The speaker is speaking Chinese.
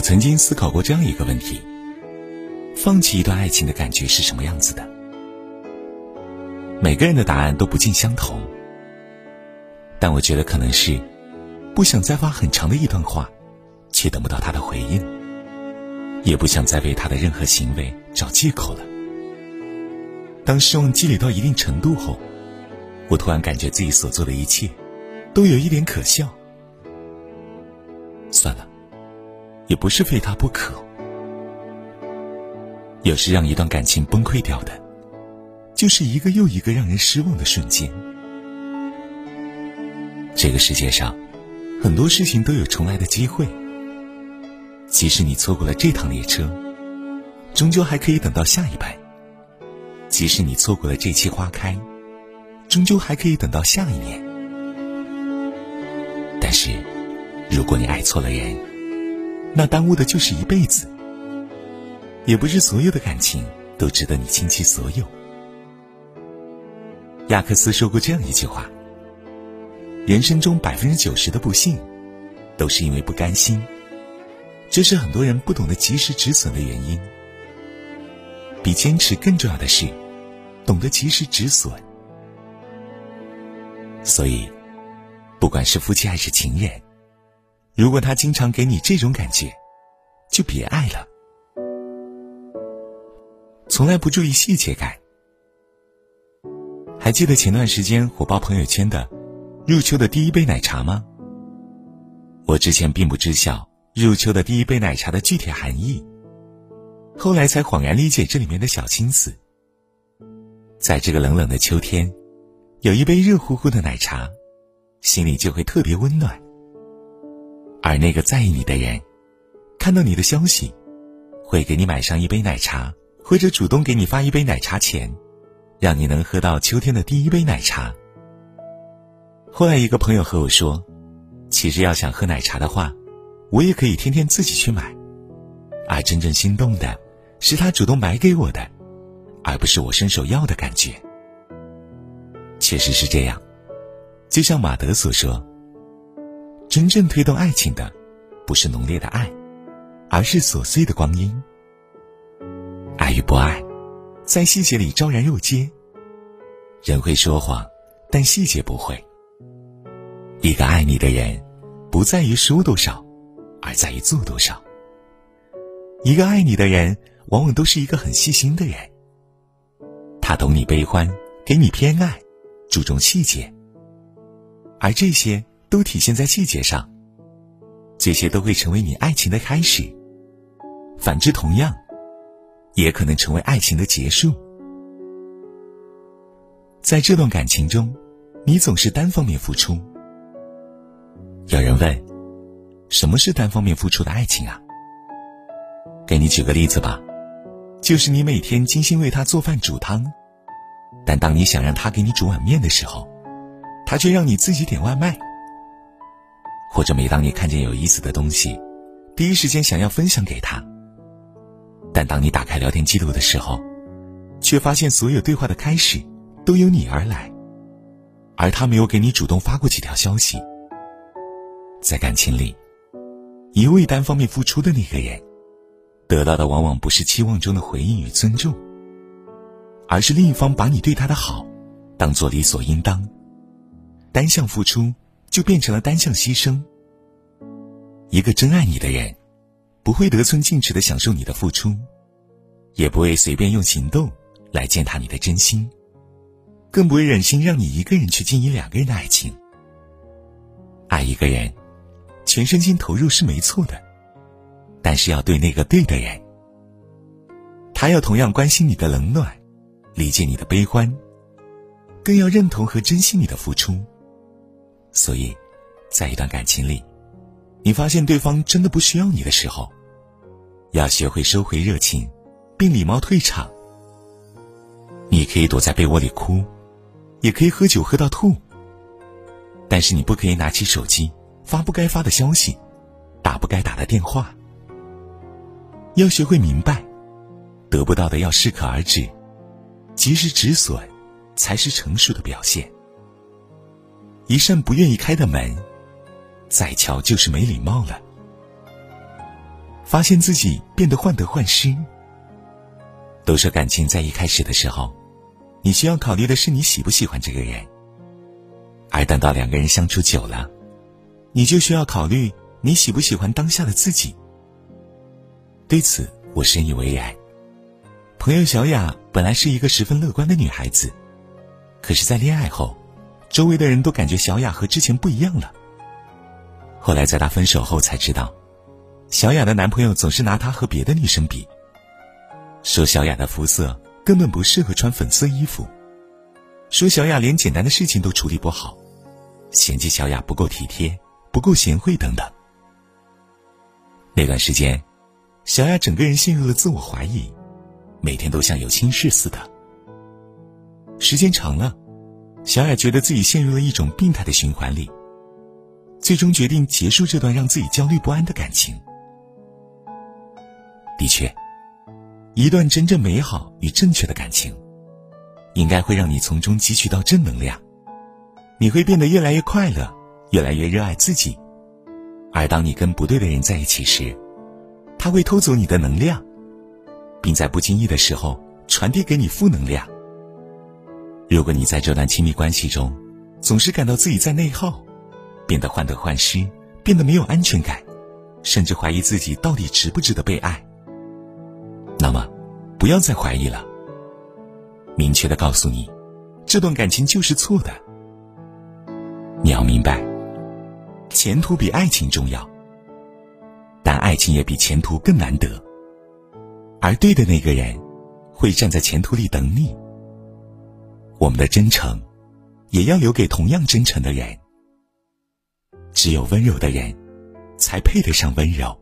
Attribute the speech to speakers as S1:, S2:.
S1: 我曾经思考过这样一个问题：放弃一段爱情的感觉是什么样子的？每个人的答案都不尽相同，但我觉得可能是不想再发很长的一段话，却等不到他的回应，也不想再为他的任何行为找借口了。当失望积累到一定程度后，我突然感觉自己所做的一切都有一点可笑。算了。也不是非他不可。有时让一段感情崩溃掉的，就是一个又一个让人失望的瞬间。这个世界上，很多事情都有重来的机会。即使你错过了这趟列车，终究还可以等到下一班；即使你错过了这期花开，终究还可以等到下一年。但是，如果你爱错了人，那耽误的就是一辈子。也不是所有的感情都值得你倾其所有。亚克斯说过这样一句话：人生中百分之九十的不幸，都是因为不甘心。这是很多人不懂得及时止损的原因。比坚持更重要的是，懂得及时止损。所以，不管是夫妻还是情人。如果他经常给你这种感觉，就别爱了。从来不注意细节感。还记得前段时间火爆朋友圈的“入秋的第一杯奶茶”吗？我之前并不知晓“入秋的第一杯奶茶”的具体含义，后来才恍然理解这里面的小心思。在这个冷冷的秋天，有一杯热乎乎的奶茶，心里就会特别温暖。而那个在意你的人，看到你的消息，会给你买上一杯奶茶，或者主动给你发一杯奶茶钱，让你能喝到秋天的第一杯奶茶。后来一个朋友和我说，其实要想喝奶茶的话，我也可以天天自己去买，而真正心动的，是他主动买给我的，而不是我伸手要的感觉。确实是这样，就像马德所说。真正推动爱情的，不是浓烈的爱，而是琐碎的光阴。爱与不爱，在细节里昭然若揭。人会说谎，但细节不会。一个爱你的人，不在于说多少，而在于做多少。一个爱你的人，往往都是一个很细心的人。他懂你悲欢，给你偏爱，注重细节，而这些。都体现在细节上，这些都会成为你爱情的开始。反之，同样，也可能成为爱情的结束。在这段感情中，你总是单方面付出。有人问：“什么是单方面付出的爱情啊？”给你举个例子吧，就是你每天精心为他做饭煮汤，但当你想让他给你煮碗面的时候，他却让你自己点外卖。或者每当你看见有意思的东西，第一时间想要分享给他，但当你打开聊天记录的时候，却发现所有对话的开始都由你而来，而他没有给你主动发过几条消息。在感情里，一味单方面付出的那个人，得到的往往不是期望中的回应与尊重，而是另一方把你对他的好当做理所应当，单向付出。就变成了单向牺牲。一个真爱你的人，不会得寸进尺的享受你的付出，也不会随便用行动来践踏你的真心，更不会忍心让你一个人去经营两个人的爱情。爱一个人，全身心投入是没错的，但是要对那个对的人。他要同样关心你的冷暖，理解你的悲欢，更要认同和珍惜你的付出。所以，在一段感情里，你发现对方真的不需要你的时候，要学会收回热情，并礼貌退场。你可以躲在被窝里哭，也可以喝酒喝到吐，但是你不可以拿起手机发不该发的消息，打不该打的电话。要学会明白，得不到的要适可而止，及时止损，才是成熟的表现。一扇不愿意开的门，再敲就是没礼貌了。发现自己变得患得患失。都说感情在一开始的时候，你需要考虑的是你喜不喜欢这个人，而等到两个人相处久了，你就需要考虑你喜不喜欢当下的自己。对此，我深以为然。朋友小雅本来是一个十分乐观的女孩子，可是，在恋爱后，周围的人都感觉小雅和之前不一样了。后来，在她分手后才知道，小雅的男朋友总是拿她和别的女生比。说小雅的肤色根本不适合穿粉色衣服，说小雅连简单的事情都处理不好，嫌弃小雅不够体贴、不够贤惠等等。那段时间，小雅整个人陷入了自我怀疑，每天都像有心事似的。时间长了，小雅觉得自己陷入了一种病态的循环里，最终决定结束这段让自己焦虑不安的感情。的确。一段真正美好与正确的感情，应该会让你从中汲取到正能量，你会变得越来越快乐，越来越热爱自己。而当你跟不对的人在一起时，他会偷走你的能量，并在不经意的时候传递给你负能量。如果你在这段亲密关系中，总是感到自己在内耗，变得患得患失，变得没有安全感，甚至怀疑自己到底值不值得被爱。那么，不要再怀疑了。明确的告诉你，这段感情就是错的。你要明白，前途比爱情重要，但爱情也比前途更难得。而对的那个人，会站在前途里等你。我们的真诚，也要留给同样真诚的人。只有温柔的人，才配得上温柔。